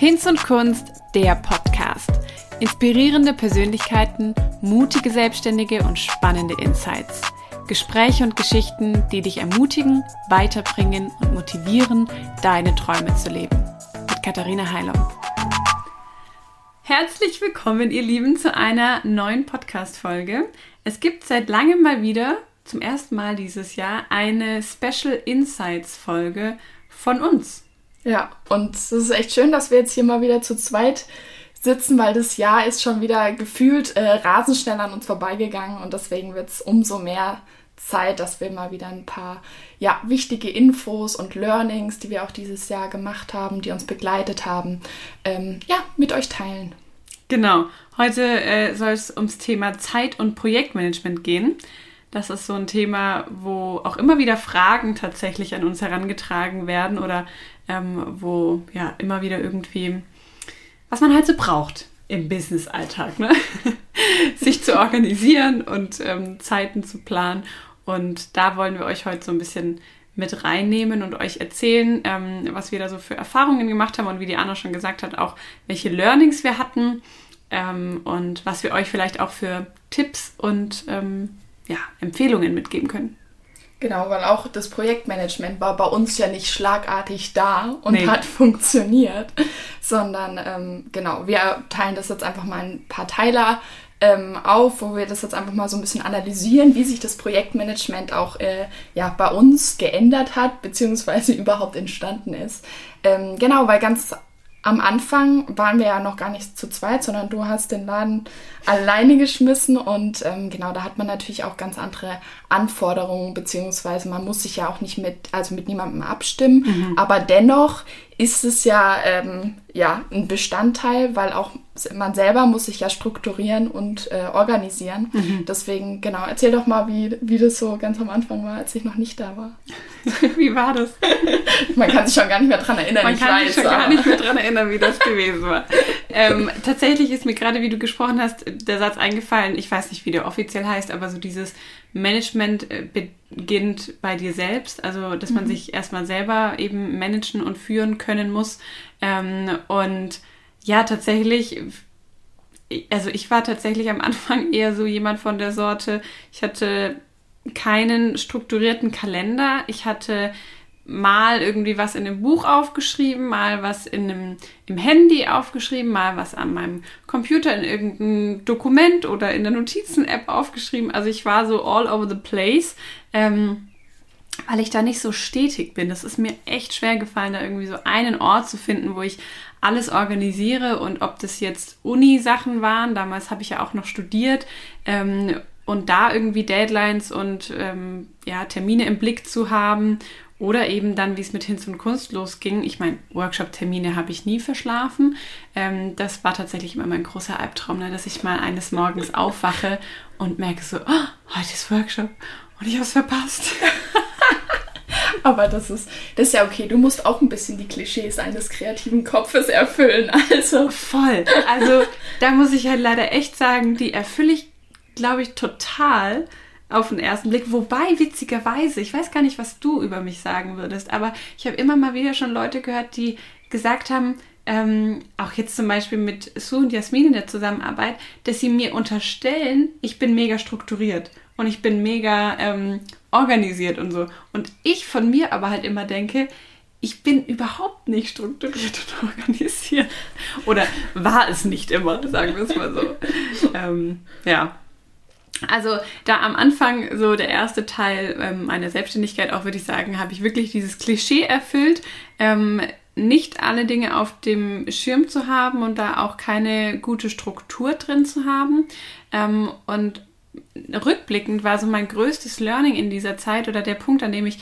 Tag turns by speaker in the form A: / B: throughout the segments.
A: Hinz und Kunst, der Podcast. Inspirierende Persönlichkeiten, mutige Selbstständige und spannende Insights. Gespräche und Geschichten, die dich ermutigen, weiterbringen und motivieren, deine Träume zu leben. Mit Katharina Heilung. Herzlich willkommen, ihr Lieben, zu einer neuen Podcast-Folge. Es gibt seit langem mal wieder, zum ersten Mal dieses Jahr, eine Special Insights-Folge von uns.
B: Ja, und es ist echt schön, dass wir jetzt hier mal wieder zu zweit sitzen, weil das Jahr ist schon wieder gefühlt äh, rasend schnell an uns vorbeigegangen und deswegen wird es umso mehr Zeit, dass wir mal wieder ein paar ja, wichtige Infos und Learnings, die wir auch dieses Jahr gemacht haben, die uns begleitet haben, ähm, ja, mit euch teilen.
A: Genau. Heute äh, soll es ums Thema Zeit- und Projektmanagement gehen. Das ist so ein Thema, wo auch immer wieder Fragen tatsächlich an uns herangetragen werden oder ähm, wo ja immer wieder irgendwie, was man halt so braucht im Business-Alltag, ne? sich zu organisieren und ähm, Zeiten zu planen. Und da wollen wir euch heute so ein bisschen mit reinnehmen und euch erzählen, ähm, was wir da so für Erfahrungen gemacht haben und wie die Anna schon gesagt hat, auch welche Learnings wir hatten ähm, und was wir euch vielleicht auch für Tipps und ähm, ja, Empfehlungen mitgeben können.
B: Genau, weil auch das Projektmanagement war bei uns ja nicht schlagartig da und nee. hat funktioniert, sondern ähm, genau, wir teilen das jetzt einfach mal ein paar Teiler ähm, auf, wo wir das jetzt einfach mal so ein bisschen analysieren, wie sich das Projektmanagement auch äh, ja, bei uns geändert hat, beziehungsweise überhaupt entstanden ist. Ähm, genau, weil ganz am Anfang waren wir ja noch gar nicht zu zweit, sondern du hast den Laden alleine geschmissen und ähm, genau, da hat man natürlich auch ganz andere Anforderungen, beziehungsweise man muss sich ja auch nicht mit, also mit niemandem abstimmen, mhm. aber dennoch ist es ja, ähm, ja ein Bestandteil, weil auch man selber muss sich ja strukturieren und äh, organisieren. Mhm. Deswegen, genau, erzähl doch mal, wie, wie das so ganz am Anfang war, als ich noch nicht da war.
A: wie war das?
B: man kann sich schon gar nicht mehr dran erinnern.
A: Man kann sich schon aber. gar nicht mehr dran erinnern, wie das gewesen war. Ähm, tatsächlich ist mir gerade, wie du gesprochen hast, der Satz eingefallen, ich weiß nicht, wie der offiziell heißt, aber so dieses Management äh, beginnt bei dir selbst, also dass man mhm. sich erstmal selber eben managen und führen können muss. Ähm, und ja, tatsächlich, also ich war tatsächlich am Anfang eher so jemand von der Sorte, ich hatte keinen strukturierten Kalender, ich hatte mal irgendwie was in einem Buch aufgeschrieben, mal was in einem, im Handy aufgeschrieben, mal was an meinem Computer in irgendeinem Dokument oder in der Notizen-App aufgeschrieben. Also ich war so all over the place, ähm, weil ich da nicht so stetig bin. Das ist mir echt schwer gefallen, da irgendwie so einen Ort zu finden, wo ich alles organisiere und ob das jetzt Uni-Sachen waren, damals habe ich ja auch noch studiert, ähm, und da irgendwie Deadlines und ähm, ja, Termine im Blick zu haben oder eben dann, wie es mit Hinz und Kunst losging. Ich meine, Workshop-Termine habe ich nie verschlafen. Ähm, das war tatsächlich immer mein großer Albtraum, ne? dass ich mal eines Morgens aufwache und merke so, oh, heute ist Workshop und ich habe es verpasst.
B: Aber das ist, das ist ja okay. Du musst auch ein bisschen die Klischees eines kreativen Kopfes erfüllen. Also
A: voll. Also da muss ich halt leider echt sagen, die erfülle ich, glaube ich, total auf den ersten Blick. Wobei, witzigerweise, ich weiß gar nicht, was du über mich sagen würdest, aber ich habe immer mal wieder schon Leute gehört, die gesagt haben, ähm, auch jetzt zum Beispiel mit Sue und Jasmin in der Zusammenarbeit, dass sie mir unterstellen, ich bin mega strukturiert und ich bin mega ähm, organisiert und so. Und ich von mir aber halt immer denke, ich bin überhaupt nicht strukturiert und organisiert. Oder war es nicht immer, sagen wir es mal so. ähm, ja, also da am Anfang so der erste Teil ähm, meiner Selbstständigkeit auch würde ich sagen, habe ich wirklich dieses Klischee erfüllt, ähm, nicht alle Dinge auf dem Schirm zu haben und da auch keine gute Struktur drin zu haben. Ähm, und rückblickend war so mein größtes Learning in dieser Zeit oder der Punkt, an dem ich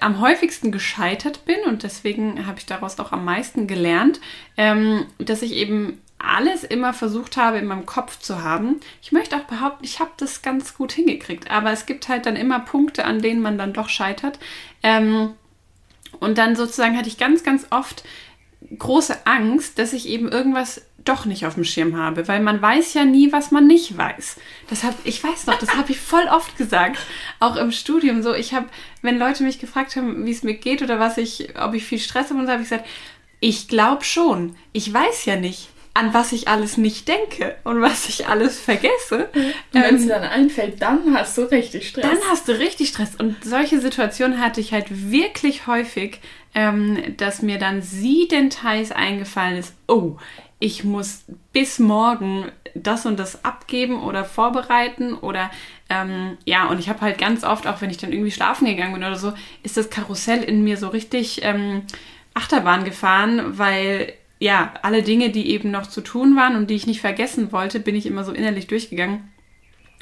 A: am häufigsten gescheitert bin und deswegen habe ich daraus auch am meisten gelernt, ähm, dass ich eben alles immer versucht habe, in meinem Kopf zu haben. Ich möchte auch behaupten, ich habe das ganz gut hingekriegt, aber es gibt halt dann immer Punkte, an denen man dann doch scheitert. Ähm, und dann sozusagen hatte ich ganz, ganz oft große Angst, dass ich eben irgendwas doch nicht auf dem Schirm habe, weil man weiß ja nie, was man nicht weiß. Das hab, ich weiß noch, das habe ich voll oft gesagt, auch im Studium so. Ich habe, wenn Leute mich gefragt haben, wie es mir geht oder was ich, ob ich viel Stress habe, und so habe ich gesagt, Ich glaube schon. Ich weiß ja nicht, an was ich alles nicht denke und was ich alles vergesse.
B: Und wenn
A: Ähm,
B: es dir dann einfällt, dann hast du richtig Stress.
A: dann hast du richtig Stress. Und solche Situationen hatte ich halt wirklich häufig, ähm, dass mir dann siedenteils eingefallen ist, oh, ich muss bis morgen das und das abgeben oder vorbereiten oder ähm, ja, und ich habe halt ganz oft, auch wenn ich dann irgendwie schlafen gegangen bin oder so, ist das Karussell in mir so richtig ähm, Achterbahn gefahren, weil ja, alle Dinge, die eben noch zu tun waren und die ich nicht vergessen wollte, bin ich immer so innerlich durchgegangen.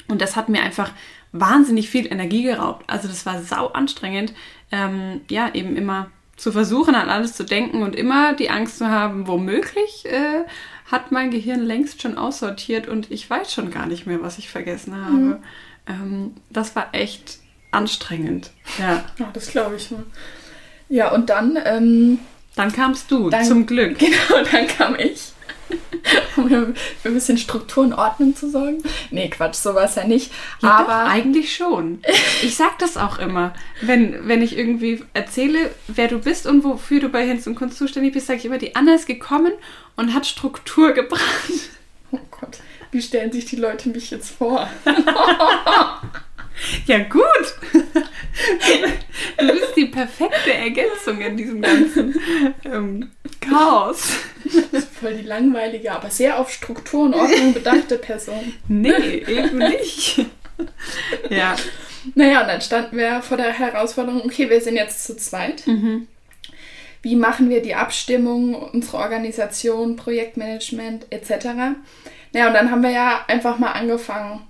A: Und das hat mir einfach wahnsinnig viel Energie geraubt. Also das war sau anstrengend, ähm, ja, eben immer zu versuchen, an alles zu denken und immer die Angst zu haben, womöglich äh, hat mein Gehirn längst schon aussortiert und ich weiß schon gar nicht mehr, was ich vergessen habe. Ähm, das war echt anstrengend. Ja.
B: Ja, das glaube ich mal. Ja, und dann, ähm,
A: Dann kamst du,
B: Dann-
A: zum Glück.
B: genau, dann kam ich. Um für ein bisschen Struktur und Ordnung zu sorgen. Nee, Quatsch, so war es ja nicht.
A: Ja,
B: Aber
A: doch, eigentlich schon. Ich sag das auch immer. Wenn, wenn ich irgendwie erzähle, wer du bist und wofür du bei Hinz und Kunst zuständig bist, sage ich immer, die Anna ist gekommen und hat Struktur gebracht.
B: Oh Gott, wie stellen sich die Leute mich jetzt vor?
A: Ja, gut. Du bist die perfekte Ergänzung in diesem ganzen ähm, Chaos.
B: Voll die langweilige, aber sehr auf Struktur und Ordnung bedachte Person.
A: Nee, eben nicht. Ja.
B: Naja, und dann standen wir vor der Herausforderung, okay, wir sind jetzt zu zweit.
A: Mhm.
B: Wie machen wir die Abstimmung, unsere Organisation, Projektmanagement etc. Naja, und dann haben wir ja einfach mal angefangen,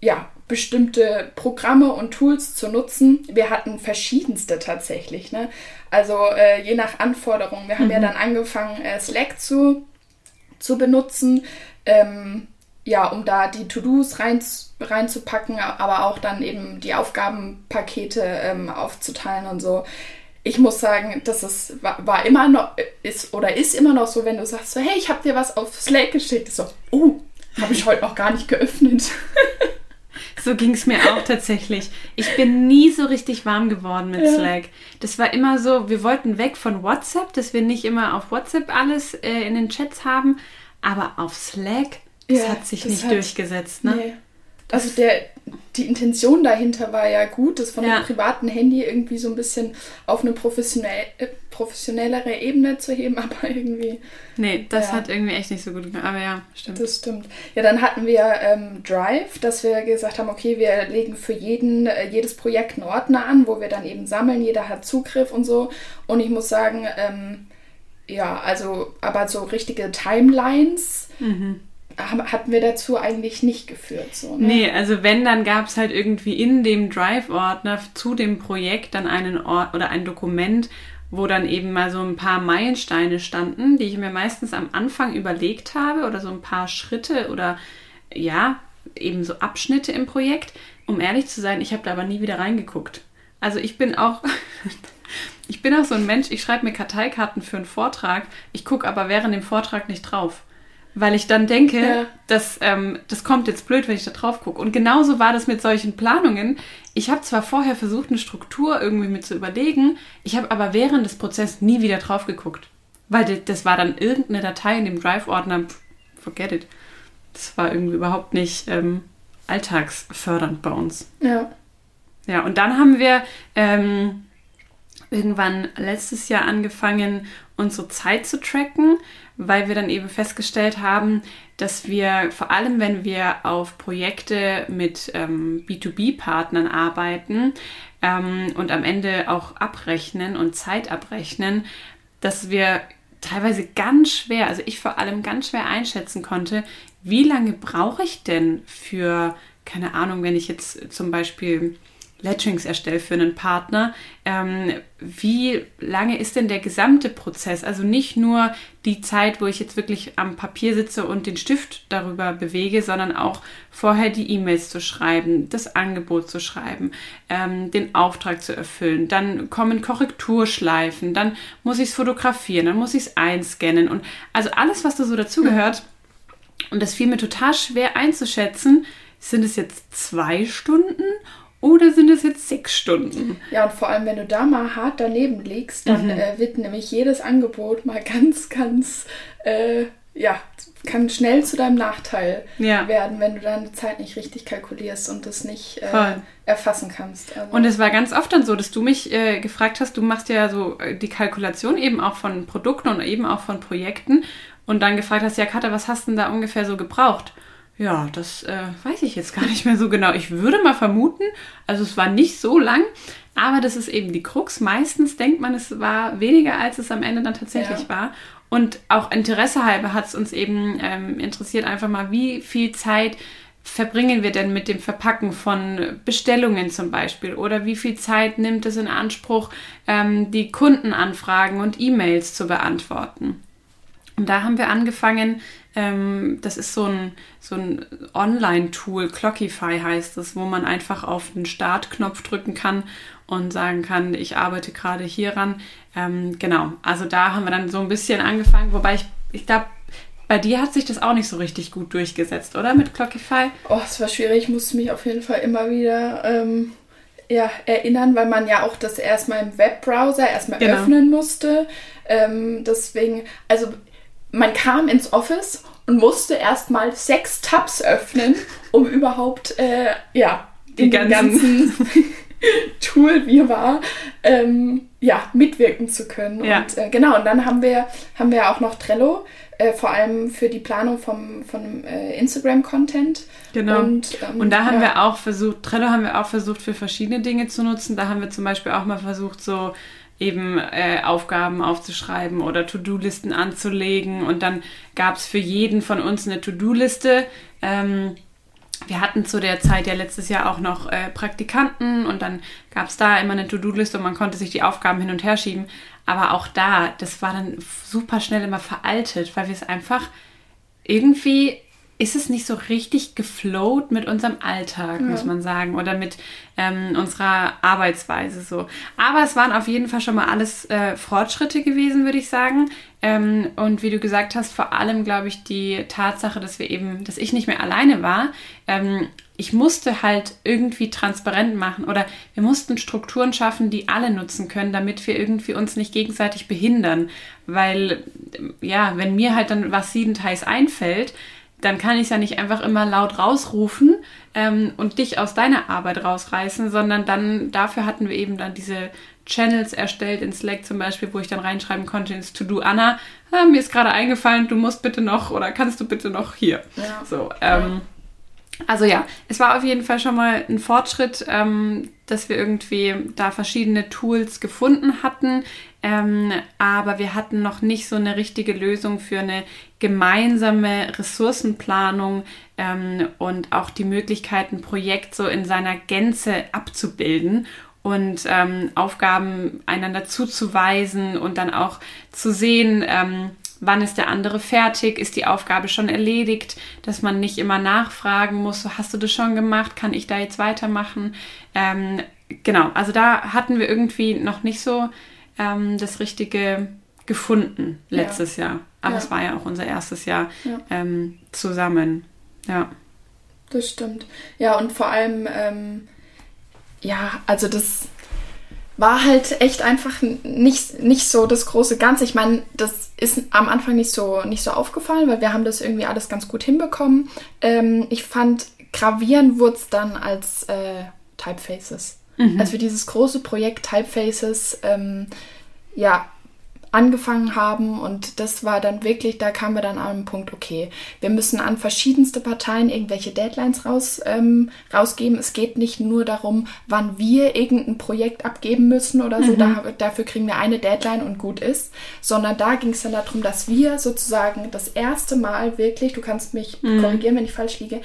B: ja, bestimmte Programme und Tools zu nutzen. Wir hatten verschiedenste tatsächlich, ne? Also äh, je nach Anforderung. Wir haben ja dann angefangen, äh, Slack zu, zu benutzen, ähm, ja, um da die To-Dos rein, reinzupacken, aber auch dann eben die Aufgabenpakete ähm, aufzuteilen und so. Ich muss sagen, das ist, war, war immer noch, ist oder ist immer noch so, wenn du sagst so, hey, ich habe dir was auf Slack geschickt, ist so, oh, habe ich heute noch gar nicht geöffnet.
A: So ging es mir auch tatsächlich. Ich bin nie so richtig warm geworden mit
B: Ja.
A: Slack. Das war immer so, wir wollten weg von WhatsApp, dass wir nicht immer auf WhatsApp alles äh, in den Chats haben, aber auf Slack, das
B: Ja,
A: hat sich nicht
B: hat-
A: durchgesetzt, ne?
B: Nee. Also der, die Intention dahinter war ja gut, das von
A: Ja.
B: einem privaten Handy irgendwie so ein bisschen auf eine professionell, äh, professionellere Ebene zu heben, aber irgendwie,
A: Nee, das
B: Ja.
A: hat irgendwie echt nicht so gut gemacht. Aber ja, stimmt.
B: das stimmt. Ja, dann hatten wir ähm, Drive, dass wir gesagt haben, okay, wir legen für jeden, äh, jedes Projekt einen Ordner an, wo wir dann eben sammeln, jeder hat Zugriff und so. Und ich muss sagen, ähm, ja, also, aber so richtige Timelines
A: Mhm.
B: Hatten wir dazu eigentlich nicht geführt. So, ne?
A: Nee, also wenn, dann gab es halt irgendwie in dem Drive-Ordner zu dem Projekt dann einen Ort oder ein Dokument, wo dann eben mal so ein paar Meilensteine standen, die ich mir meistens am Anfang überlegt habe oder so ein paar Schritte oder ja, eben so Abschnitte im Projekt. Um ehrlich zu sein, ich habe da aber nie wieder reingeguckt. Also ich bin auch, ich bin auch so ein Mensch, ich schreibe mir Karteikarten für einen Vortrag, ich gucke aber während dem Vortrag nicht drauf. Weil ich dann denke,
B: Ja.
A: das, ähm, das kommt jetzt blöd, wenn ich da drauf gucke. Und genauso war das mit solchen Planungen. Ich habe zwar vorher versucht, eine Struktur irgendwie mit zu überlegen, ich habe aber während des Prozesses nie wieder drauf geguckt. Weil das, war dann irgendeine Datei in dem Drive-Ordner, forget it. Das war irgendwie überhaupt nicht ähm, alltagsfördernd bei uns.
B: Ja.
A: Ja, und dann haben wir ähm, irgendwann letztes Jahr angefangen, unsere Zeit zu tracken, weil wir dann eben festgestellt haben, dass wir vor allem, wenn wir auf Projekte mit ähm, B2B-Partnern arbeiten ähm, und am Ende auch abrechnen und Zeit abrechnen, dass wir teilweise ganz schwer, also ich vor allem ganz schwer einschätzen konnte, wie lange brauche ich denn für, keine Ahnung, wenn ich jetzt zum Beispiel Letterings erstelle für einen Partner, ähm, wie lange ist denn der gesamte Prozess? Also nicht nur die Zeit, wo ich jetzt wirklich am Papier sitze und den Stift darüber bewege, sondern auch vorher die E-Mails zu schreiben, das Angebot zu schreiben, ähm, den Auftrag zu erfüllen. Dann kommen Korrekturschleifen, dann muss ich es fotografieren, dann muss ich es einscannen und also alles, was da so dazugehört. Und das fiel mir total schwer einzuschätzen. Sind es jetzt zwei Stunden oder sind es jetzt sechs Stunden?
B: Ja, und vor allem, wenn du da mal hart daneben liegst, dann mhm. äh, wird nämlich jedes Angebot mal ganz, ganz, äh, ja, kann schnell zu deinem Nachteil ja. werden, wenn du deine Zeit nicht richtig kalkulierst und das nicht äh, erfassen kannst.
A: Also und es war ganz oft dann so, dass du mich äh, gefragt hast, du machst ja so äh, die Kalkulation eben auch von Produkten und eben auch von Projekten und dann gefragt hast, ja Katha, was hast du denn da ungefähr so gebraucht? Ja, das äh, weiß ich jetzt gar nicht mehr so genau. Ich würde mal vermuten, also es war nicht so lang, aber das ist eben die Krux. Meistens denkt man, es war weniger, als es am Ende dann tatsächlich ja. war. Und auch Interesse halber hat es uns eben ähm, interessiert, einfach mal, wie viel Zeit verbringen wir denn mit dem Verpacken von Bestellungen zum Beispiel? Oder wie viel Zeit nimmt es in Anspruch, ähm, die Kundenanfragen und E-Mails zu beantworten? Und da haben wir angefangen, ähm, das ist so ein, so ein Online-Tool, Clockify heißt es, wo man einfach auf den Startknopf drücken kann und sagen kann, ich arbeite gerade hieran. Ähm, genau, also da haben wir dann so ein bisschen angefangen, wobei ich, ich glaube, bei dir hat sich das auch nicht so richtig gut durchgesetzt, oder? Mit Clockify?
B: Oh, es war schwierig. Ich musste mich auf jeden Fall immer wieder ähm, ja, erinnern, weil man ja auch das erstmal im Webbrowser erstmal genau. öffnen musste. Ähm, deswegen, also man kam ins Office und musste erstmal sechs Tabs öffnen, um überhaupt, äh, ja, den ganzen, ganzen Tool, wie war, ähm, ja, mitwirken zu können. Ja. Und äh, genau, und dann haben wir, haben wir auch noch Trello, äh, vor allem für die Planung vom, von äh, Instagram-Content.
A: Genau. Und, ähm, und da haben ja. wir auch versucht, Trello haben wir auch versucht, für verschiedene Dinge zu nutzen. Da haben wir zum Beispiel auch mal versucht, so eben äh, Aufgaben aufzuschreiben oder To-Do-Listen anzulegen. Und dann gab es für jeden von uns eine To-Do-Liste. Ähm, wir hatten zu der Zeit ja letztes Jahr auch noch äh, Praktikanten und dann gab es da immer eine To-Do-Liste und man konnte sich die Aufgaben hin und her schieben. Aber auch da, das war dann super schnell immer veraltet, weil wir es einfach irgendwie ist es nicht so richtig geflowt mit unserem Alltag, ja. muss man sagen, oder mit ähm, unserer Arbeitsweise so. Aber es waren auf jeden Fall schon mal alles äh, Fortschritte gewesen, würde ich sagen. Ähm, und wie du gesagt hast, vor allem glaube ich die Tatsache, dass wir eben, dass ich nicht mehr alleine war. Ähm, ich musste halt irgendwie transparent machen oder wir mussten Strukturen schaffen, die alle nutzen können, damit wir irgendwie uns nicht gegenseitig behindern. Weil, ja, wenn mir halt dann was siedend heiß einfällt, dann kann ich es ja nicht einfach immer laut rausrufen ähm, und dich aus deiner Arbeit rausreißen, sondern dann dafür hatten wir eben dann diese Channels erstellt in Slack zum Beispiel, wo ich dann reinschreiben konnte ins To-Do Anna, ah, mir ist gerade eingefallen, du musst bitte noch oder kannst du bitte noch hier. Ja. So, ähm, also ja, es war auf jeden Fall schon mal ein Fortschritt, ähm, dass wir irgendwie da verschiedene Tools gefunden hatten, ähm, aber wir hatten noch nicht so eine richtige Lösung für eine gemeinsame Ressourcenplanung ähm, und auch die Möglichkeit, ein Projekt so in seiner Gänze abzubilden und ähm, Aufgaben einander zuzuweisen und dann auch zu sehen, ähm, wann ist der andere fertig, ist die Aufgabe schon erledigt, dass man nicht immer nachfragen muss, hast du das schon gemacht, kann ich da jetzt weitermachen. Ähm, genau, also da hatten wir irgendwie noch nicht so ähm, das Richtige gefunden letztes ja. Jahr. Aber ja. es war ja auch unser erstes Jahr ja. ähm, zusammen. Ja.
B: Das stimmt. Ja, und vor allem, ähm, ja, also das war halt echt einfach nicht, nicht so das große Ganze. Ich meine, das ist am Anfang nicht so, nicht so aufgefallen, weil wir haben das irgendwie alles ganz gut hinbekommen. Ähm, ich fand, gravieren wurde es dann als äh, Typefaces. Mhm. Als wir dieses große Projekt Typefaces ähm, ja, angefangen haben und das war dann wirklich, da kamen wir dann an den Punkt, okay, wir müssen an verschiedenste Parteien irgendwelche Deadlines raus, ähm, rausgeben. Es geht nicht nur darum, wann wir irgendein Projekt abgeben müssen oder so, mhm. da, dafür kriegen wir eine Deadline und gut ist, sondern da ging es dann darum, dass wir sozusagen das erste Mal wirklich, du kannst mich mhm. korrigieren, wenn ich falsch liege,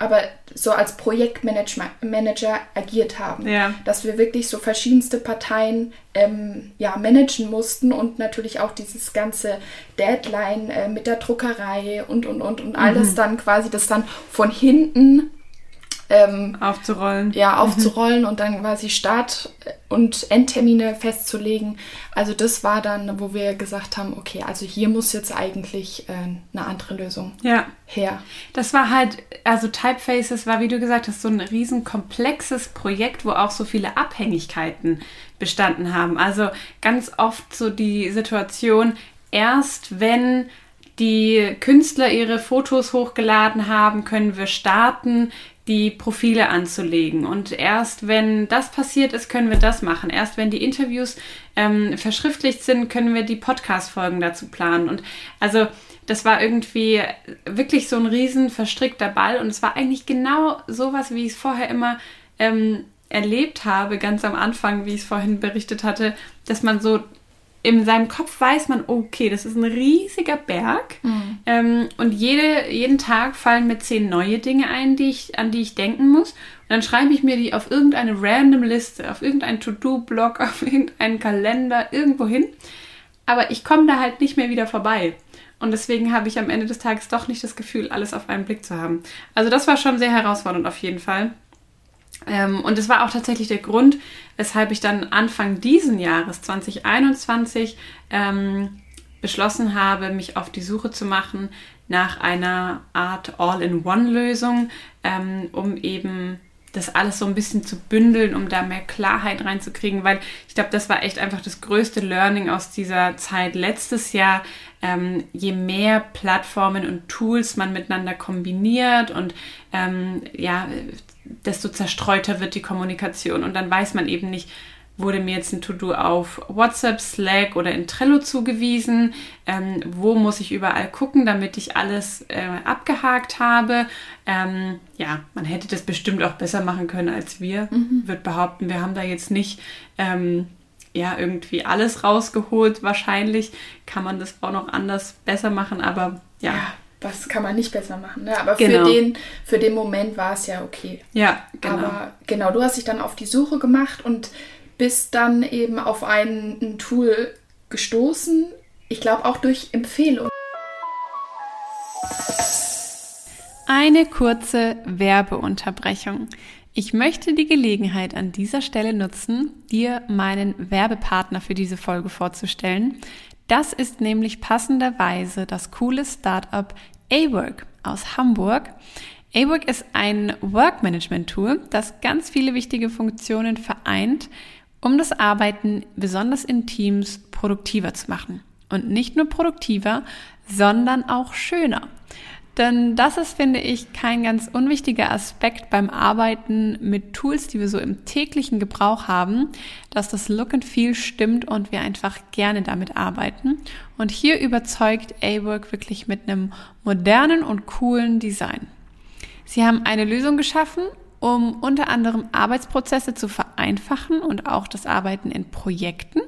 B: aber so als Projektmanager agiert haben. Ja. Dass wir wirklich so verschiedenste Parteien ähm, ja, managen mussten und natürlich auch dieses ganze Deadline äh, mit der Druckerei und und und und alles mhm. dann quasi, das dann von hinten ähm,
A: aufzurollen.
B: Ja, aufzurollen mhm. und dann quasi Start- und Endtermine festzulegen. Also das war dann, wo wir gesagt haben, okay, also hier muss jetzt eigentlich äh, eine andere Lösung
A: ja.
B: her.
A: Das war halt, also Typefaces war, wie du gesagt hast, so ein riesen komplexes Projekt, wo auch so viele Abhängigkeiten bestanden haben. Also ganz oft so die Situation, erst wenn die Künstler ihre Fotos hochgeladen haben, können wir starten, die Profile anzulegen. Und erst wenn das passiert ist, können wir das machen. Erst wenn die Interviews ähm, verschriftlicht sind, können wir die Podcast-Folgen dazu planen. Und also das war irgendwie wirklich so ein riesen verstrickter Ball. Und es war eigentlich genau sowas, wie ich es vorher immer ähm, erlebt habe, ganz am Anfang, wie ich es vorhin berichtet hatte, dass man so in seinem Kopf weiß man, okay, das ist ein riesiger Berg mhm. ähm, und jede, jeden Tag fallen mir zehn neue Dinge ein, die ich, an die ich denken muss. Und dann schreibe ich mir die auf irgendeine random Liste, auf irgendeinen To-Do-Blog, auf irgendeinen Kalender, irgendwo hin. Aber ich komme da halt nicht mehr wieder vorbei. Und deswegen habe ich am Ende des Tages doch nicht das Gefühl, alles auf einen Blick zu haben. Also das war schon sehr herausfordernd auf jeden Fall. Ähm, und es war auch tatsächlich der Grund, weshalb ich dann Anfang diesen Jahres 2021 ähm, beschlossen habe, mich auf die Suche zu machen nach einer Art All-in-One-Lösung, ähm, um eben das alles so ein bisschen zu bündeln, um da mehr Klarheit reinzukriegen, weil ich glaube, das war echt einfach das größte Learning aus dieser Zeit letztes Jahr. Ähm, je mehr Plattformen und Tools man miteinander kombiniert und ähm, ja, desto zerstreuter wird die Kommunikation und dann weiß man eben nicht, wurde mir jetzt ein To-Do auf WhatsApp, Slack oder in Trello zugewiesen? Ähm, wo muss ich überall gucken, damit ich alles äh, abgehakt habe? Ähm, ja, man hätte das bestimmt auch besser machen können als wir. Mhm. Wird behaupten, wir haben da jetzt nicht ähm, ja irgendwie alles rausgeholt. Wahrscheinlich kann man das auch noch anders besser machen, aber ja. ja
B: was kann man nicht besser machen. Ne? Aber genau. für, den, für den Moment war es ja okay.
A: Ja, genau.
B: Aber genau, du hast dich dann auf die Suche gemacht und bist dann eben auf ein, ein Tool gestoßen. Ich glaube auch durch Empfehlung.
A: Eine kurze Werbeunterbrechung. Ich möchte die Gelegenheit an dieser Stelle nutzen, dir meinen Werbepartner für diese Folge vorzustellen. Das ist nämlich passenderweise das coole Startup A-Work aus Hamburg. A-Work ist ein Work-Management-Tool, das ganz viele wichtige Funktionen vereint, um das Arbeiten besonders in Teams produktiver zu machen. Und nicht nur produktiver, sondern auch schöner. Denn das ist, finde ich, kein ganz unwichtiger Aspekt beim Arbeiten mit Tools, die wir so im täglichen Gebrauch haben, dass das Look and Feel stimmt und wir einfach gerne damit arbeiten. Und hier überzeugt A-Work wirklich mit einem modernen und coolen Design. Sie haben eine Lösung geschaffen, um unter anderem Arbeitsprozesse zu vereinfachen und auch das Arbeiten in Projekten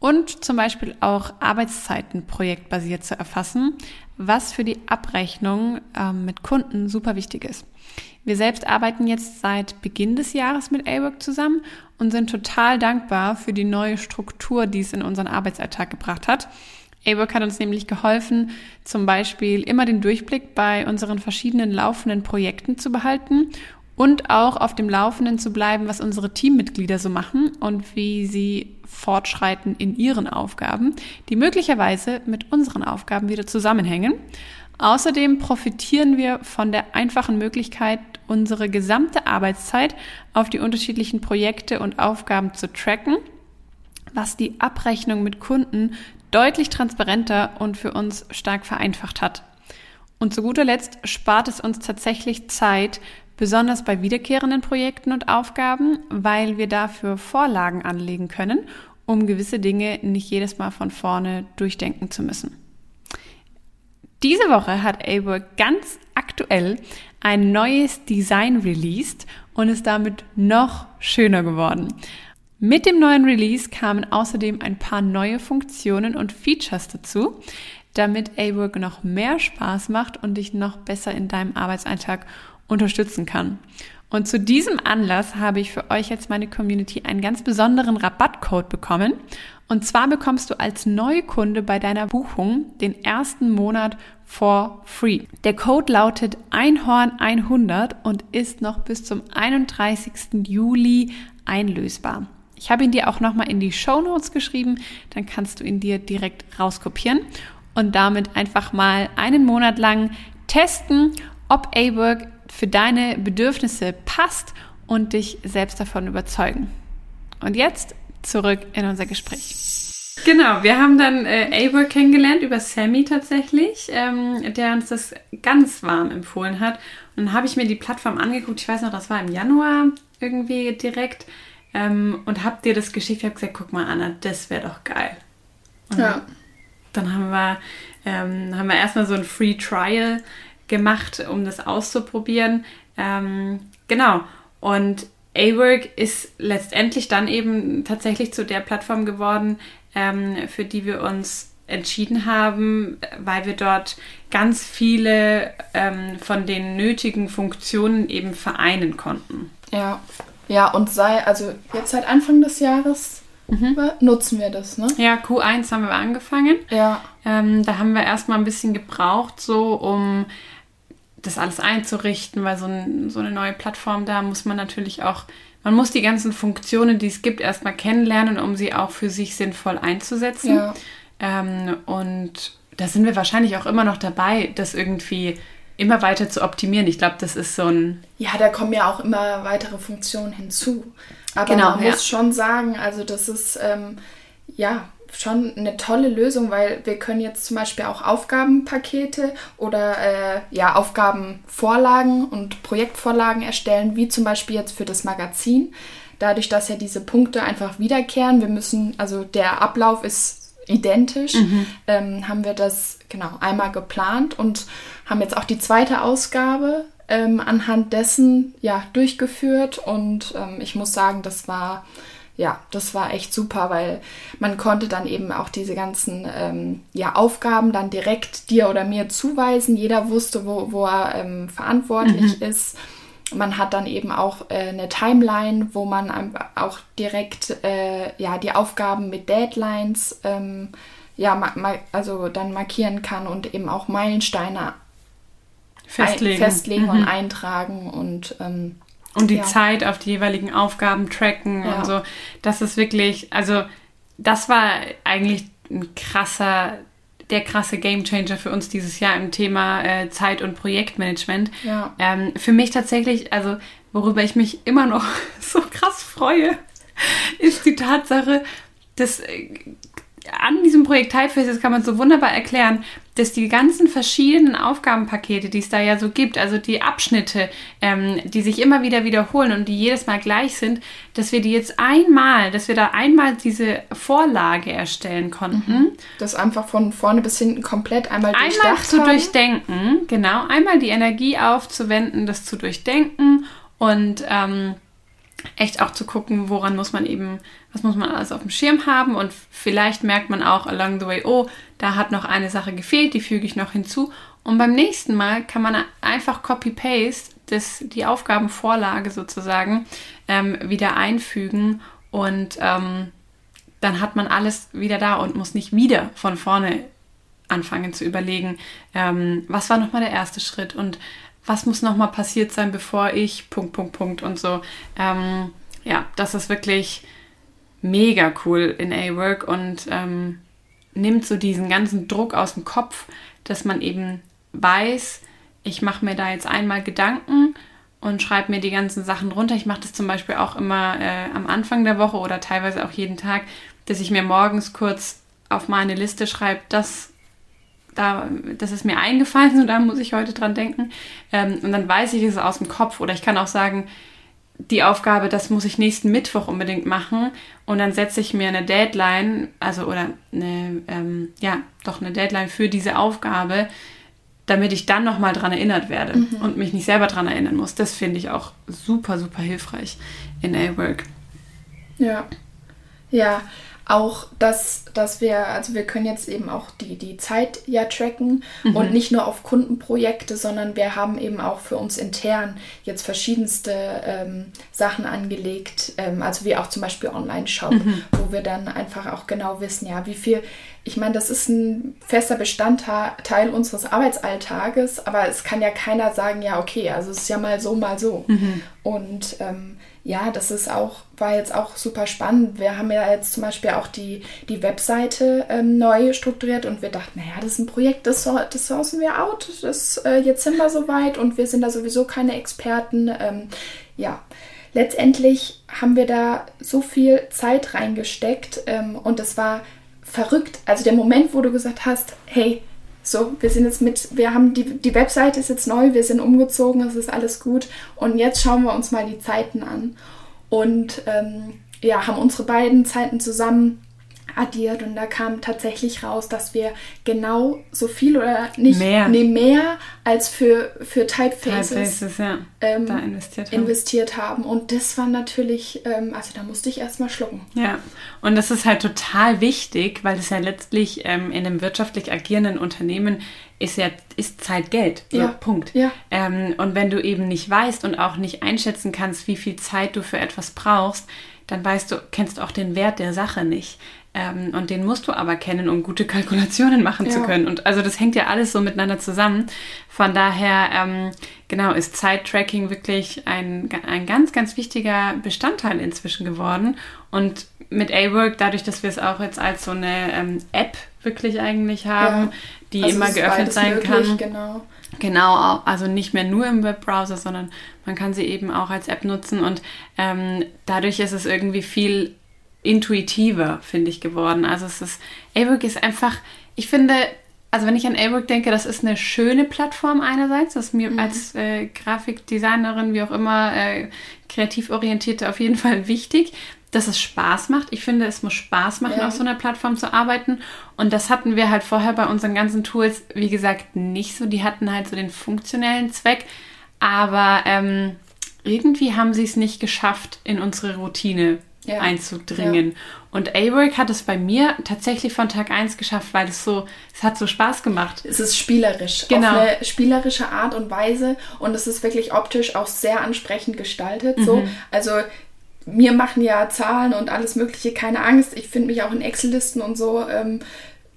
A: und zum Beispiel auch Arbeitszeiten projektbasiert zu erfassen, was für die Abrechnung ähm, mit Kunden super wichtig ist. Wir selbst arbeiten jetzt seit Beginn des Jahres mit A-Work zusammen und sind total dankbar für die neue Struktur, die es in unseren Arbeitsalltag gebracht hat. A-Work hat uns nämlich geholfen, zum Beispiel immer den Durchblick bei unseren verschiedenen laufenden Projekten zu behalten und auch auf dem Laufenden zu bleiben, was unsere Teammitglieder so machen und wie sie fortschreiten in ihren Aufgaben, die möglicherweise mit unseren Aufgaben wieder zusammenhängen. Außerdem profitieren wir von der einfachen Möglichkeit, unsere gesamte Arbeitszeit auf die unterschiedlichen Projekte und Aufgaben zu tracken, was die Abrechnung mit Kunden deutlich transparenter und für uns stark vereinfacht hat. Und zu guter Letzt spart es uns tatsächlich Zeit, besonders bei wiederkehrenden Projekten und Aufgaben, weil wir dafür Vorlagen anlegen können, um gewisse Dinge nicht jedes Mal von vorne durchdenken zu müssen. Diese Woche hat A-Work ganz aktuell ein neues Design released und ist damit noch schöner geworden. Mit dem neuen Release kamen außerdem ein paar neue Funktionen und Features dazu, damit A-Work noch mehr Spaß macht und dich noch besser in deinem Arbeitsalltag unterstützen kann. Und zu diesem Anlass habe ich für euch jetzt meine Community einen ganz besonderen Rabattcode bekommen. Und zwar bekommst du als Neukunde bei deiner Buchung den ersten Monat for free. Der Code lautet Einhorn100 und ist noch bis zum 31. Juli einlösbar. Ich habe ihn dir auch nochmal in die Show Notes geschrieben, dann kannst du ihn dir direkt rauskopieren und damit einfach mal einen Monat lang testen, ob A-Work für deine Bedürfnisse passt und dich selbst davon überzeugen. Und jetzt zurück in unser Gespräch. Genau, wir haben dann äh, A-Work kennengelernt über Sammy tatsächlich, ähm, der uns das ganz warm empfohlen hat. Und dann habe ich mir die Plattform angeguckt, ich weiß noch, das war im Januar irgendwie direkt ähm, und habe dir das geschickt. Ich habe gesagt, guck mal, Anna, das wäre doch geil. Und ja. Dann haben wir, ähm, haben wir erstmal so ein Free Trial gemacht, um das auszuprobieren. Ähm, genau. Und A-Work ist letztendlich dann eben tatsächlich zu der Plattform geworden, ähm, für die wir uns entschieden haben, weil wir dort ganz viele ähm, von den nötigen Funktionen eben vereinen konnten.
B: Ja, ja, und sei, also jetzt seit Anfang des Jahres mhm. nutzen wir das, ne?
A: Ja, Q1 haben wir angefangen.
B: Ja.
A: Ähm, da haben wir erstmal ein bisschen gebraucht, so um das alles einzurichten, weil so, ein, so eine neue Plattform, da muss man natürlich auch, man muss die ganzen Funktionen, die es gibt, erstmal kennenlernen, um sie auch für sich sinnvoll einzusetzen. Ja. Ähm, und da sind wir wahrscheinlich auch immer noch dabei, das irgendwie immer weiter zu optimieren. Ich glaube, das ist so ein.
B: Ja, da kommen ja auch immer weitere Funktionen hinzu. Aber genau, man ja. muss schon sagen, also das ist ähm, ja schon eine tolle Lösung, weil wir können jetzt zum Beispiel auch Aufgabenpakete oder äh, ja Aufgabenvorlagen und Projektvorlagen erstellen, wie zum Beispiel jetzt für das Magazin. Dadurch, dass ja diese Punkte einfach wiederkehren, wir müssen, also der Ablauf ist identisch, mhm. ähm, haben wir das genau einmal geplant und haben jetzt auch die zweite Ausgabe ähm, anhand dessen ja durchgeführt und ähm, ich muss sagen, das war ja, das war echt super, weil man konnte dann eben auch diese ganzen ähm, ja, Aufgaben dann direkt dir oder mir zuweisen. Jeder wusste, wo, wo er ähm, verantwortlich mhm. ist. Man hat dann eben auch äh, eine Timeline, wo man auch direkt äh, ja, die Aufgaben mit Deadlines ähm, ja, also dann markieren kann und eben auch Meilensteine festlegen, ein, festlegen mhm. und eintragen und ähm,
A: und die ja. Zeit auf die jeweiligen Aufgaben tracken ja. und so. Das ist wirklich, also das war eigentlich ein krasser, der krasse Gamechanger für uns dieses Jahr im Thema äh, Zeit- und Projektmanagement.
B: Ja.
A: Ähm, für mich tatsächlich, also worüber ich mich immer noch so krass freue, ist die Tatsache, dass äh, an diesem Projekt Typefaces kann man so wunderbar erklären, dass die ganzen verschiedenen Aufgabenpakete, die es da ja so gibt, also die Abschnitte, ähm, die sich immer wieder wiederholen und die jedes Mal gleich sind, dass wir die jetzt einmal, dass wir da einmal diese Vorlage erstellen konnten. Mhm.
B: Das einfach von vorne bis hinten komplett einmal durchdacht
A: Einmal zu haben. durchdenken, genau, einmal die Energie aufzuwenden, das zu durchdenken und ähm, echt auch zu gucken, woran muss man eben, was muss man alles auf dem Schirm haben und vielleicht merkt man auch along the way, oh, da hat noch eine Sache gefehlt, die füge ich noch hinzu. Und beim nächsten Mal kann man einfach copy-paste die Aufgabenvorlage sozusagen ähm, wieder einfügen und ähm, dann hat man alles wieder da und muss nicht wieder von vorne anfangen zu überlegen, ähm, was war nochmal der erste Schritt und was muss nochmal passiert sein, bevor ich Punkt, Punkt, Punkt und so. Ähm, ja, das ist wirklich mega cool in A-Work und ähm, nimmt so diesen ganzen Druck aus dem Kopf, dass man eben weiß, ich mache mir da jetzt einmal Gedanken und schreibe mir die ganzen Sachen runter. Ich mache das zum Beispiel auch immer äh, am Anfang der Woche oder teilweise auch jeden Tag, dass ich mir morgens kurz auf meine Liste schreibe, das da, das ist mir eingefallen und da muss ich heute dran denken. Ähm, und dann weiß ich es aus dem Kopf. Oder ich kann auch sagen, die Aufgabe, das muss ich nächsten Mittwoch unbedingt machen. Und dann setze ich mir eine Deadline, also oder eine, ähm, ja, doch eine Deadline für diese Aufgabe, damit ich dann nochmal dran erinnert werde mhm. und mich nicht selber dran erinnern muss. Das finde ich auch super, super hilfreich in A-Work.
B: Ja. Ja, auch, dass, dass wir, also wir können jetzt eben auch die, die Zeit ja tracken mhm. und nicht nur auf Kundenprojekte, sondern wir haben eben auch für uns intern jetzt verschiedenste ähm, Sachen angelegt, ähm, also wie auch zum Beispiel Online-Shop, mhm. wo wir dann einfach auch genau wissen, ja, wie viel, ich meine, das ist ein fester Bestandteil unseres Arbeitsalltages, aber es kann ja keiner sagen, ja, okay, also es ist ja mal so, mal so. Mhm. Und ähm, ja, das ist auch, war jetzt auch super spannend. Wir haben ja jetzt zum Beispiel auch die, die Webseite ähm, neu strukturiert und wir dachten, naja, das ist ein Projekt, das, das sourcen wir out. Das, äh, jetzt sind wir soweit und wir sind da sowieso keine Experten. Ähm, ja, letztendlich haben wir da so viel Zeit reingesteckt ähm, und es war verrückt. Also der Moment, wo du gesagt hast, hey, so, wir sind jetzt mit, wir haben die, die Webseite ist jetzt neu, wir sind umgezogen, es ist alles gut. Und jetzt schauen wir uns mal die Zeiten an. Und ähm, ja, haben unsere beiden Zeiten zusammen addiert und da kam tatsächlich raus, dass wir genau so viel oder nicht
A: mehr,
B: nee, mehr als für, für Typefaces,
A: Typefaces ja,
B: ähm, da investiert, haben. investiert haben. Und das war natürlich, ähm, also da musste ich erstmal schlucken.
A: Ja, und das ist halt total wichtig, weil es ja letztlich ähm, in einem wirtschaftlich agierenden Unternehmen ist ja ist Zeit Geld.
B: Ja.
A: Punkt.
B: Ja.
A: Ähm, und wenn du eben nicht weißt und auch nicht einschätzen kannst, wie viel Zeit du für etwas brauchst, dann weißt du, kennst auch den Wert der Sache nicht. Ähm, und den musst du aber kennen, um gute Kalkulationen machen ja. zu können. Und also das hängt ja alles so miteinander zusammen. Von daher, ähm, genau, ist Zeittracking wirklich ein, ein ganz, ganz wichtiger Bestandteil inzwischen geworden. Und mit A-Work, dadurch, dass wir es auch jetzt als so eine ähm, App wirklich eigentlich haben, ja. die also immer geöffnet sein möglich, kann.
B: Genau.
A: Genau, also nicht mehr nur im Webbrowser, sondern man kann sie eben auch als App nutzen und ähm, dadurch ist es irgendwie viel intuitiver, finde ich, geworden. Also es ist, A-Work ist einfach, ich finde, also wenn ich an A-Work denke, das ist eine schöne Plattform einerseits, das ist mir mhm. als äh, Grafikdesignerin, wie auch immer, äh, kreativ orientierte auf jeden Fall wichtig, dass es Spaß macht. Ich finde, es muss Spaß machen, ja. auf so einer Plattform zu arbeiten. Und das hatten wir halt vorher bei unseren ganzen Tools, wie gesagt, nicht so. Die hatten halt so den funktionellen Zweck, aber ähm, irgendwie haben sie es nicht geschafft, in unsere Routine ja. einzudringen. Ja. Und A-Work hat es bei mir tatsächlich von Tag 1 geschafft, weil es so, es hat so Spaß gemacht.
B: Es ist spielerisch. Genau. Auf eine spielerische Art und Weise. Und es ist wirklich optisch auch sehr ansprechend gestaltet. Mhm. So. Also mir machen ja Zahlen und alles Mögliche keine Angst. Ich finde mich auch in Excel-Listen und so ähm,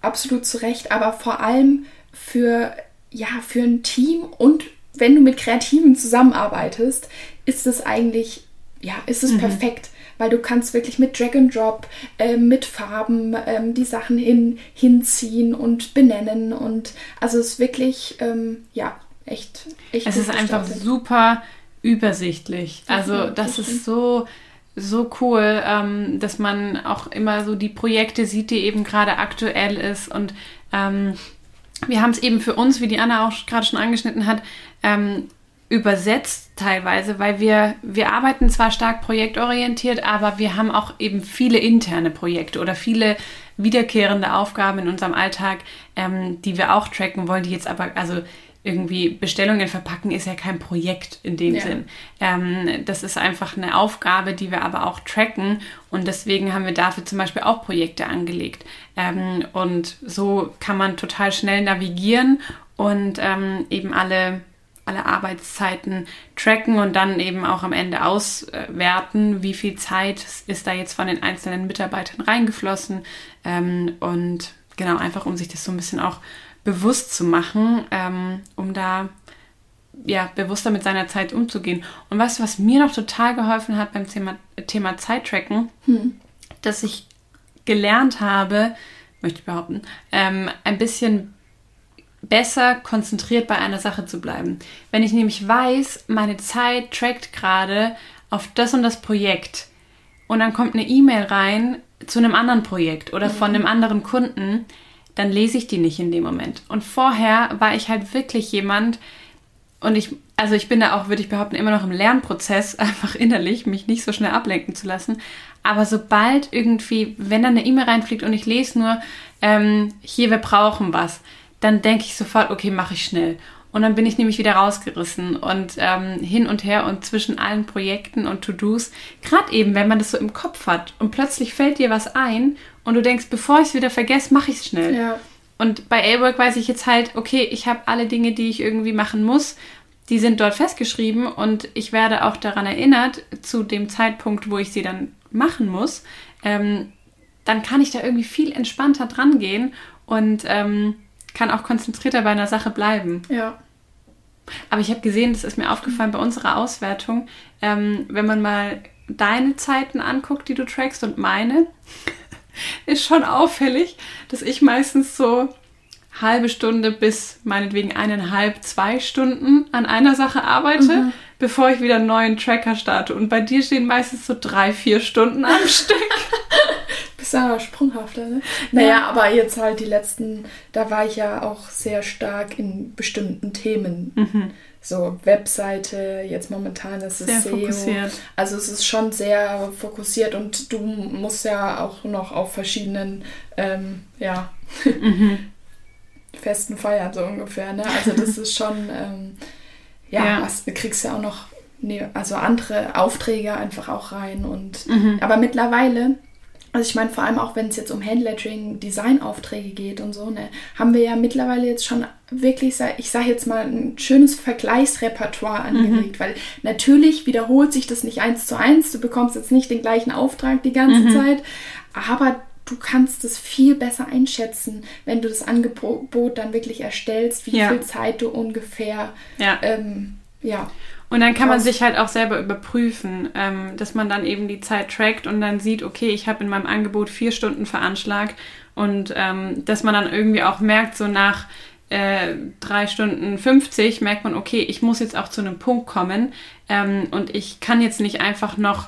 B: absolut zurecht. Aber vor allem für, ja, für ein Team und wenn du mit Kreativen zusammenarbeitest, ist es eigentlich, ja, ist es mhm. perfekt weil du kannst wirklich mit Drag and Drop, äh, mit Farben ähm, die Sachen hin, hinziehen und benennen und also es ist wirklich, ähm, ja, echt, echt
A: Es ist einfach super übersichtlich. Also das ist so so cool, ähm, dass man auch immer so die Projekte sieht, die eben gerade aktuell ist. Und ähm, wir haben es eben für uns, wie die Anna auch gerade schon angeschnitten hat, ähm, übersetzt teilweise, weil wir, wir arbeiten zwar stark projektorientiert, aber wir haben auch eben viele interne Projekte oder viele wiederkehrende Aufgaben in unserem Alltag, ähm, die wir auch tracken wollen, die jetzt aber, also irgendwie Bestellungen verpacken ist ja kein Projekt in dem ja. Sinn. Ähm, das ist einfach eine Aufgabe, die wir aber auch tracken und deswegen haben wir dafür zum Beispiel auch Projekte angelegt. Ähm, und so kann man total schnell navigieren und ähm, eben alle alle Arbeitszeiten tracken und dann eben auch am Ende auswerten, wie viel Zeit ist da jetzt von den einzelnen Mitarbeitern reingeflossen ähm, und genau einfach, um sich das so ein bisschen auch bewusst zu machen, ähm, um da ja, bewusster mit seiner Zeit umzugehen. Und du, was mir noch total geholfen hat beim Thema, Thema Zeittracken, hm. dass ich gelernt habe, möchte ich behaupten, ähm, ein bisschen besser konzentriert bei einer Sache zu bleiben. Wenn ich nämlich weiß, meine Zeit trackt gerade auf das und das Projekt und dann kommt eine E-Mail rein zu einem anderen Projekt oder von mhm. einem anderen Kunden, dann lese ich die nicht in dem Moment. Und vorher war ich halt wirklich jemand, und ich, also ich bin da auch, würde ich behaupten, immer noch im Lernprozess, einfach innerlich, mich nicht so schnell ablenken zu lassen. Aber sobald irgendwie, wenn dann eine E-Mail reinfliegt und ich lese nur, ähm, hier, wir brauchen was, dann denke ich sofort, okay, mache ich schnell. Und dann bin ich nämlich wieder rausgerissen und ähm, hin und her und zwischen allen Projekten und To-Dos. Gerade eben, wenn man das so im Kopf hat und plötzlich fällt dir was ein und du denkst, bevor ich es wieder vergesse, mache ich es schnell.
B: Ja.
A: Und bei A-Work weiß ich jetzt halt, okay, ich habe alle Dinge, die ich irgendwie machen muss, die sind dort festgeschrieben und ich werde auch daran erinnert, zu dem Zeitpunkt, wo ich sie dann machen muss, ähm, dann kann ich da irgendwie viel entspannter dran gehen und ähm, kann auch konzentrierter bei einer Sache bleiben.
B: Ja.
A: Aber ich habe gesehen, das ist mir aufgefallen bei unserer Auswertung, ähm, wenn man mal deine Zeiten anguckt, die du trackst und meine, ist schon auffällig, dass ich meistens so halbe Stunde bis meinetwegen eineinhalb, zwei Stunden an einer Sache arbeite, mhm. bevor ich wieder einen neuen Tracker starte. Und bei dir stehen meistens so drei, vier Stunden am Stück.
B: Bist aber sprunghafter, ne? Naja, ja. aber jetzt halt die letzten, da war ich ja auch sehr stark in bestimmten Themen. Mhm. So Webseite, jetzt momentan ist es sehr SEO. Fokussiert. Also es ist schon sehr fokussiert und du musst ja auch noch auf verschiedenen, ähm, ja, mhm. festen feiern, so ungefähr. Ne? Also das ist schon, ähm, ja, ja. Was, du kriegst ja auch noch ne, also andere Aufträge einfach auch rein. Und mhm. aber mittlerweile, also ich meine, vor allem auch wenn es jetzt um Handlettering, Designaufträge geht und so, ne, haben wir ja mittlerweile jetzt schon wirklich, ich sage jetzt mal, ein schönes Vergleichsrepertoire mhm. angelegt, mhm. weil natürlich wiederholt sich das nicht eins zu eins. Du bekommst jetzt nicht den gleichen Auftrag die ganze mhm. Zeit, aber du kannst es viel besser einschätzen, wenn du das Angebot dann wirklich erstellst, wie ja. viel Zeit du ungefähr
A: ja.
B: Ähm, ja.
A: Und dann kann man sich halt auch selber überprüfen, ähm, dass man dann eben die Zeit trackt und dann sieht, okay, ich habe in meinem Angebot vier Stunden veranschlagt. Und ähm, dass man dann irgendwie auch merkt, so nach äh, drei Stunden 50 merkt man, okay, ich muss jetzt auch zu einem Punkt kommen. Ähm, und ich kann jetzt nicht einfach noch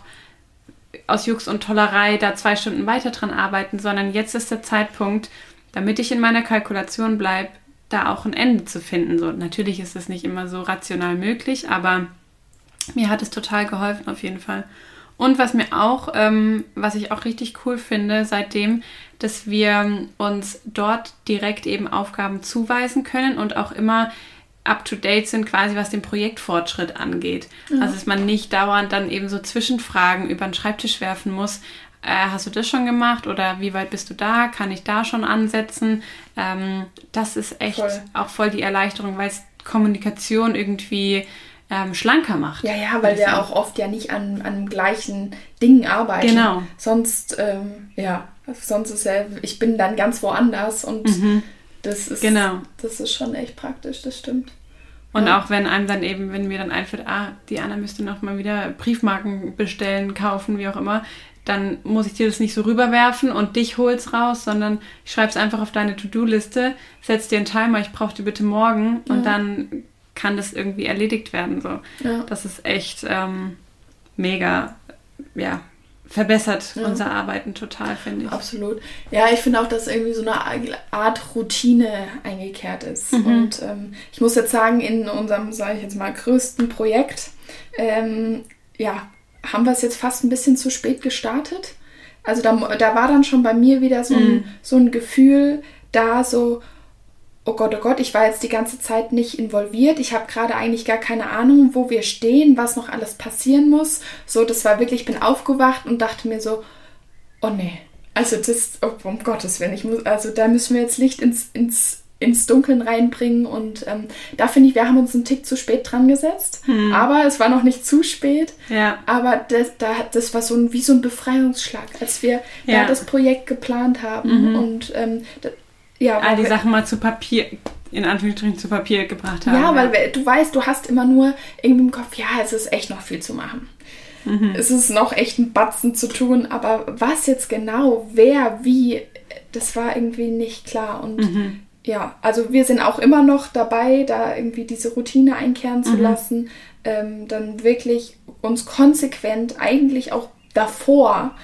A: aus Jux und Tollerei da zwei Stunden weiter dran arbeiten, sondern jetzt ist der Zeitpunkt, damit ich in meiner Kalkulation bleibe, da auch ein Ende zu finden. So, natürlich ist es nicht immer so rational möglich, aber mir hat es total geholfen auf jeden Fall. Und was mir auch, ähm, was ich auch richtig cool finde, seitdem, dass wir uns dort direkt eben Aufgaben zuweisen können und auch immer up-to-date sind, quasi was den Projektfortschritt angeht. Ja. Also dass man nicht dauernd dann eben so Zwischenfragen über den Schreibtisch werfen muss. Äh, hast du das schon gemacht oder wie weit bist du da? Kann ich da schon ansetzen? Ähm, das ist echt voll. auch voll die Erleichterung, weil es Kommunikation irgendwie ähm, schlanker macht.
B: Ja, ja, weil wir auch oft ja nicht an, an gleichen Dingen arbeiten.
A: Genau.
B: Sonst, ähm, ja, sonst ist ja, ich bin dann ganz woanders und mhm. Das ist,
A: genau.
B: das ist schon echt praktisch, das stimmt.
A: Und ja. auch wenn einem dann eben, wenn mir dann einfällt, ah, die Anna müsste noch mal wieder Briefmarken bestellen, kaufen, wie auch immer, dann muss ich dir das nicht so rüberwerfen und dich hol's raus, sondern ich schreibe es einfach auf deine To-Do-Liste, setz dir einen Timer, ich brauche die bitte morgen ja. und dann kann das irgendwie erledigt werden. So.
B: Ja.
A: Das ist echt ähm, mega, ja, verbessert ja. unser Arbeiten total, finde ich.
B: Absolut. Ja, ich finde auch, dass irgendwie so eine Art Routine eingekehrt ist. Mhm. Und ähm, ich muss jetzt sagen, in unserem, sage ich jetzt mal, größten Projekt, ähm, ja, haben wir es jetzt fast ein bisschen zu spät gestartet. Also da, da war dann schon bei mir wieder so ein, mhm. so ein Gefühl da, so, oh Gott, oh Gott, ich war jetzt die ganze Zeit nicht involviert. Ich habe gerade eigentlich gar keine Ahnung, wo wir stehen, was noch alles passieren muss. So, das war wirklich, ich bin aufgewacht und dachte mir so, oh nee. Also das, oh, um Gottes Willen, ich muss, also da müssen wir jetzt Licht ins, ins, ins Dunkeln reinbringen. Und ähm, da finde ich, wir haben uns einen Tick zu spät dran gesetzt. Hm. Aber es war noch nicht zu spät.
A: Ja.
B: Aber das, da, das war so ein, wie so ein Befreiungsschlag, als wir ja. da das Projekt geplant haben. Mhm. Und ähm,
A: ja, all die Sachen mal zu Papier, in Anführungsstrichen zu Papier gebracht haben.
B: Ja, weil ja. du weißt, du hast immer nur irgendwie im Kopf, ja, es ist echt noch viel zu machen. Mhm. Es ist noch echt ein Batzen zu tun, aber was jetzt genau, wer, wie, das war irgendwie nicht klar. Und mhm. Ja, also wir sind auch immer noch dabei, da irgendwie diese Routine einkehren zu mhm. lassen, ähm, dann wirklich uns konsequent eigentlich auch davor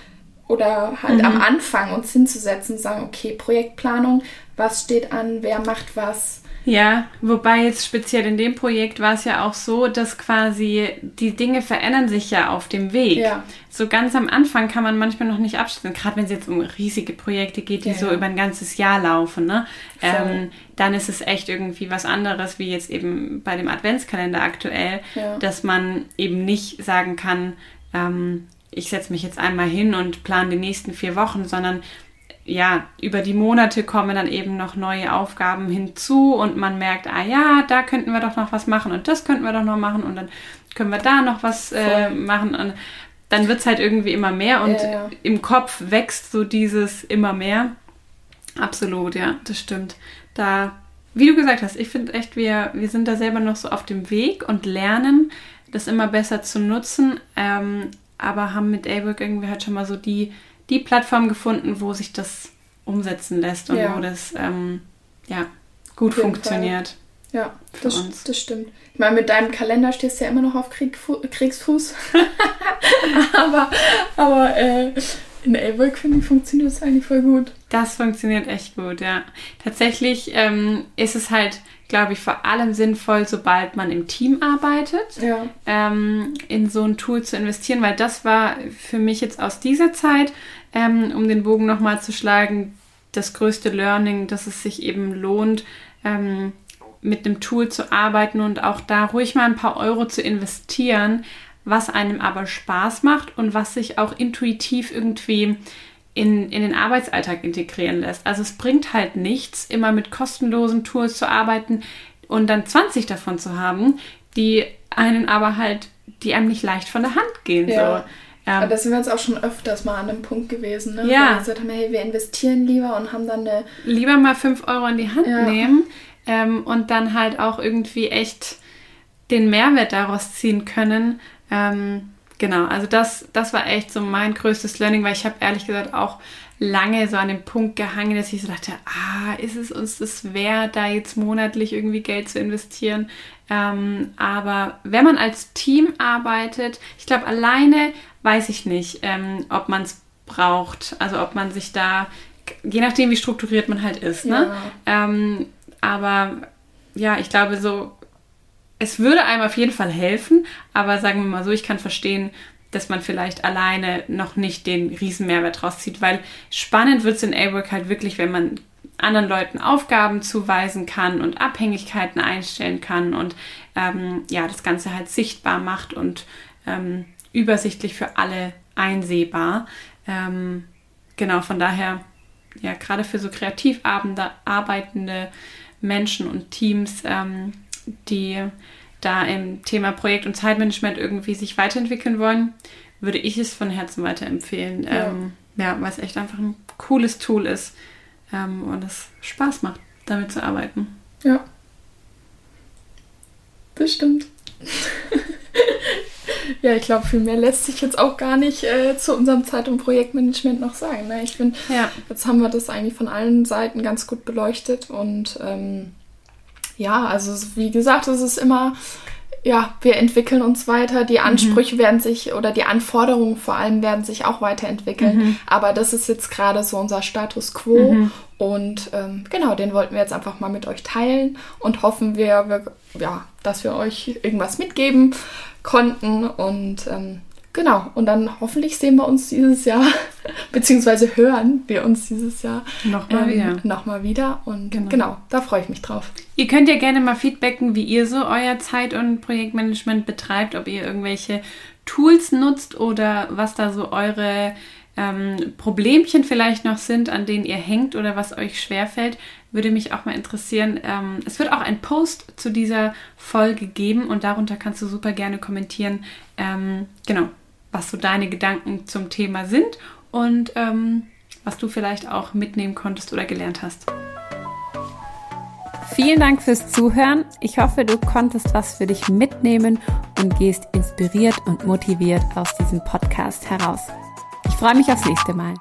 B: oder halt mhm. am Anfang uns hinzusetzen und sagen, okay, Projektplanung, was steht an, wer macht was.
A: Ja, wobei jetzt speziell in dem Projekt war es ja auch so, dass quasi die Dinge verändern sich ja auf dem Weg.
B: Ja.
A: So ganz am Anfang kann man manchmal noch nicht abschließen, gerade wenn es jetzt um riesige Projekte geht, die ja, so ja. über ein ganzes Jahr laufen, ne? Ähm, dann ist es echt irgendwie was anderes, wie jetzt eben bei dem Adventskalender aktuell, dass man eben nicht sagen kann, ähm, ich setze mich jetzt einmal hin und plane die nächsten vier Wochen, sondern ja, über die Monate kommen dann eben noch neue Aufgaben hinzu und man merkt, ah ja, da könnten wir doch noch was machen und das könnten wir doch noch machen und dann können wir da noch was äh, machen und dann wird es halt irgendwie immer mehr und
B: Ja, ja.
A: im Kopf wächst so dieses immer mehr. Absolut, ja, das stimmt. Da, wie du gesagt hast, ich finde echt, wir, wir sind da selber noch so auf dem Weg und lernen, das immer besser zu nutzen, ähm, aber haben mit A-Work irgendwie halt schon mal so die, die Plattform gefunden, wo sich das umsetzen lässt und
B: Ja.
A: wo das ähm, ja, gut funktioniert.
B: Ja,
A: Für
B: das, das stimmt. Ich meine, mit deinem Kalender stehst du ja immer noch auf Kriegfu Kriegsfuß. aber aber äh, in A-Work, finde ich, funktioniert das eigentlich voll gut.
A: Das funktioniert echt gut, ja. Tatsächlich ähm, ist es halt, glaube ich, vor allem sinnvoll, sobald man im Team arbeitet,
B: Ja.
A: ähm, in so ein Tool zu investieren, weil das war für mich jetzt aus dieser Zeit, ähm, um den Bogen nochmal zu schlagen, das größte Learning, dass es sich eben lohnt, ähm, mit einem Tool zu arbeiten und auch da ruhig mal ein paar Euro zu investieren, was einem aber Spaß macht und was sich auch intuitiv irgendwie in, in den Arbeitsalltag integrieren lässt. Also es bringt halt nichts, immer mit kostenlosen Tools zu arbeiten und dann 20 davon zu haben, die einen aber halt, die einem nicht leicht von der Hand gehen.
B: Ja.
A: So. Ähm,
B: Aber da sind wir jetzt auch schon öfters mal an einem Punkt gewesen, ne?
A: Ja.
B: Wo wir gesagt haben, hey, wir investieren lieber und haben dann eine.
A: lieber mal 5 Euro in die Hand
B: Ja.
A: nehmen ähm, und dann halt auch irgendwie echt den Mehrwert daraus ziehen können. Ähm, genau, also das, das war echt so mein größtes Learning, weil ich habe ehrlich gesagt auch lange so an dem Punkt gehangen, dass ich so dachte, ah, ist es uns das wert, da jetzt monatlich irgendwie Geld zu investieren? Ähm, aber wenn man als Team arbeitet, ich glaube, alleine weiß ich nicht, ähm, ob man es braucht. Also ob man sich da, je nachdem, wie strukturiert man halt ist. Ne? Ähm, aber ja, ich glaube so, es würde einem auf jeden Fall helfen, aber sagen wir mal so, ich kann verstehen, dass man vielleicht alleine noch nicht den riesen Mehrwert rauszieht, weil spannend wird es in A-Work halt wirklich, wenn man anderen Leuten Aufgaben zuweisen kann und Abhängigkeiten einstellen kann und ähm, ja, das Ganze halt sichtbar macht und ähm, übersichtlich für alle einsehbar. Ähm, genau, von daher, ja, gerade für so kreativ arbeitende Menschen und Teams, ähm, die da im Thema Projekt- und Zeitmanagement irgendwie sich weiterentwickeln wollen, würde ich es von Herzen weiterempfehlen.
B: Ja.
A: Ähm, ja, weil es echt einfach ein cooles Tool ist ähm, und es Spaß macht, damit zu arbeiten.
B: Ja. Das stimmt. ja, ich glaube, viel mehr lässt sich jetzt auch gar nicht äh, zu unserem Zeit- und Projektmanagement noch sagen. Ne? Ich finde,
A: Ja,
B: Jetzt haben wir das eigentlich von allen Seiten ganz gut beleuchtet und ähm, ja, also wie gesagt, es ist immer, ja, wir entwickeln uns weiter, die Ansprüche werden sich oder die Anforderungen vor allem werden sich auch weiterentwickeln, aber das ist jetzt gerade so unser Status quo. Und ähm, genau, den wollten wir jetzt einfach mal mit euch teilen und hoffen wir, wir ja, dass wir euch irgendwas mitgeben konnten. Und ähm, Genau, und dann hoffentlich sehen wir uns dieses Jahr, beziehungsweise hören wir uns dieses Jahr
A: Nochmal wieder.
B: Nochmal wieder. Und
A: Genau.
B: genau. da freue ich mich drauf.
A: Ihr könnt ja gerne mal feedbacken, wie ihr so euer Zeit- und Projektmanagement betreibt, ob ihr irgendwelche Tools nutzt oder was da so eure ähm, Problemchen vielleicht noch sind, an denen ihr hängt oder was euch schwerfällt. Würde mich auch mal interessieren. Ähm, es wird auch ein Post zu dieser Folge geben und darunter kannst du super gerne kommentieren, ähm, genau, was so deine Gedanken zum Thema sind und ähm, was du vielleicht auch mitnehmen konntest oder gelernt hast. Vielen Dank fürs Zuhören. Ich hoffe, du konntest was für dich mitnehmen und gehst inspiriert und motiviert aus diesem Podcast heraus. Ich freue mich aufs nächste Mal.